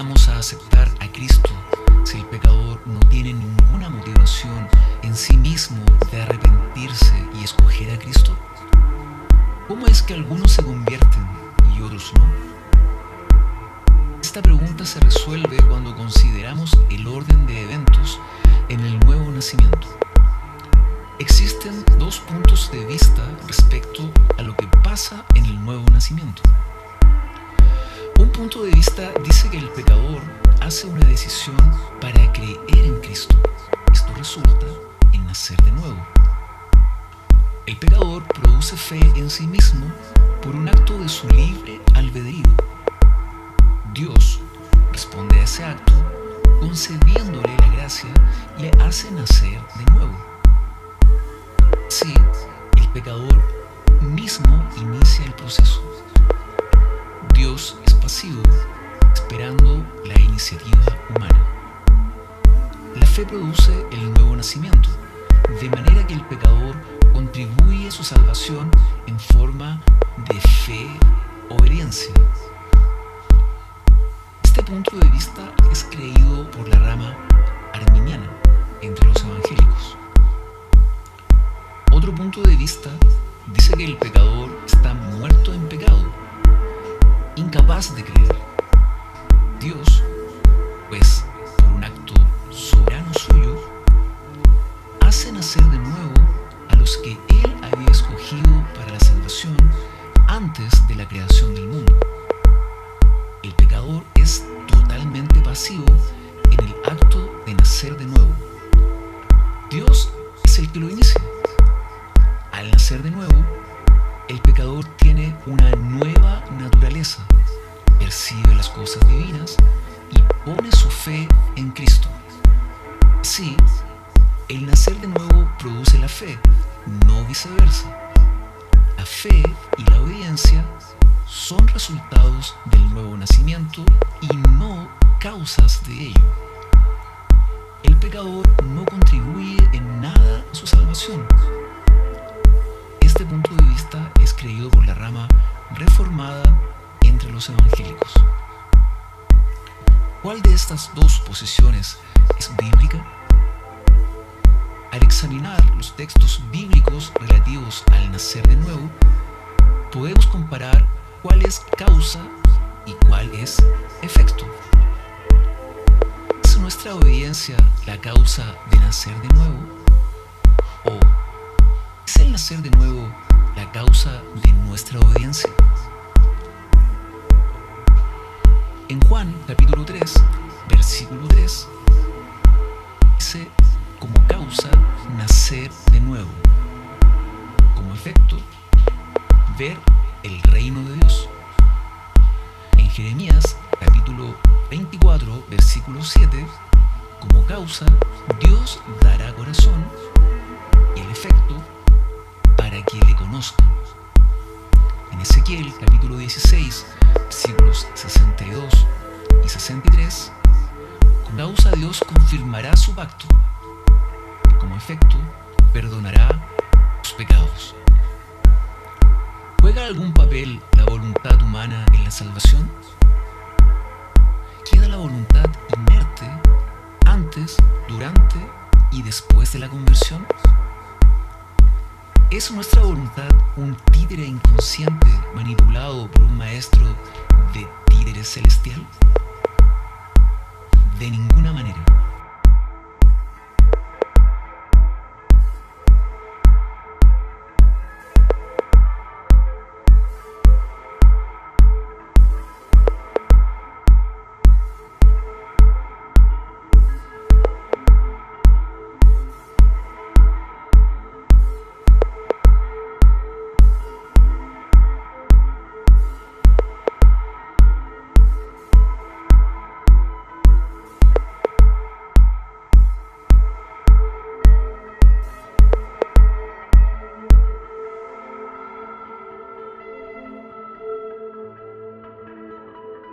llegamos a aceptar a Cristo si el pecador no tiene ninguna motivación en sí mismo de arrepentirse y escoger a Cristo? ¿Cómo es que algunos se convierten y otros no? Esta pregunta se resuelve cuando consideramos el orden de eventos en el nuevo nacimiento. Existen dos puntos de vista respecto a lo que pasa en el nuevo nacimiento. Un punto de vista dice que el pecador hace una decisión para creer en Cristo. Esto resulta en nacer de nuevo. El pecador produce fe en sí mismo por un acto de su libre albedrío. Dios responde a ese acto concediéndole la gracia le hace nacer de nuevo. Sí, el pecador mismo inicia el proceso. Dios pasivo, esperando la iniciativa humana. La fe produce el nuevo nacimiento, de manera que el pecador contribuye a su salvación en forma de fe obediencia. Este punto de vista es creído por la rama arminiana entre los evangélicos. Otro punto de vista dice que el pecador está muerto en pecado, incapaz de creer. Dios, pues por un acto soberano suyo, hace nacer de nuevo a los que Él había escogido para la salvación antes de la creación del mundo. El pecador es totalmente pasivo en el acto de nacer de nuevo. Dios es el que lo inicia. Al nacer de nuevo, el pecador tiene una nueva naturaleza, percibe las cosas divinas y pone su fe en Cristo. Así, el nacer de nuevo produce la fe, no viceversa. La fe y la obediencia son resultados del nuevo nacimiento y no causas de ello. El pecador no contribuye en nada a su salvación este punto de vista es creído por la rama reformada entre los evangélicos. ¿Cuál de estas dos posiciones es bíblica? Al examinar los textos bíblicos relativos al nacer de nuevo, podemos comparar cuál es causa y cuál es efecto. ¿Es nuestra obediencia la causa de nacer de nuevo? ¿O el nacer de nuevo la causa de nuestra obediencia? En Juan capítulo 3, versículo 3, dice como causa nacer de nuevo, como efecto ver el reino de Dios. En Jeremías capítulo 24, versículo 7, como causa Dios dará corazón y el efecto En Ezequiel capítulo 16, versículos 62 y 63, con causa Dios confirmará su pacto como efecto perdonará los pecados. ¿Juega algún papel la voluntad humana en la salvación? ¿Queda la voluntad inerte antes, durante y después de la conversión? ¿Es nuestra voluntad un títere inconsciente manipulado por un maestro de títere celestial? De ninguna manera.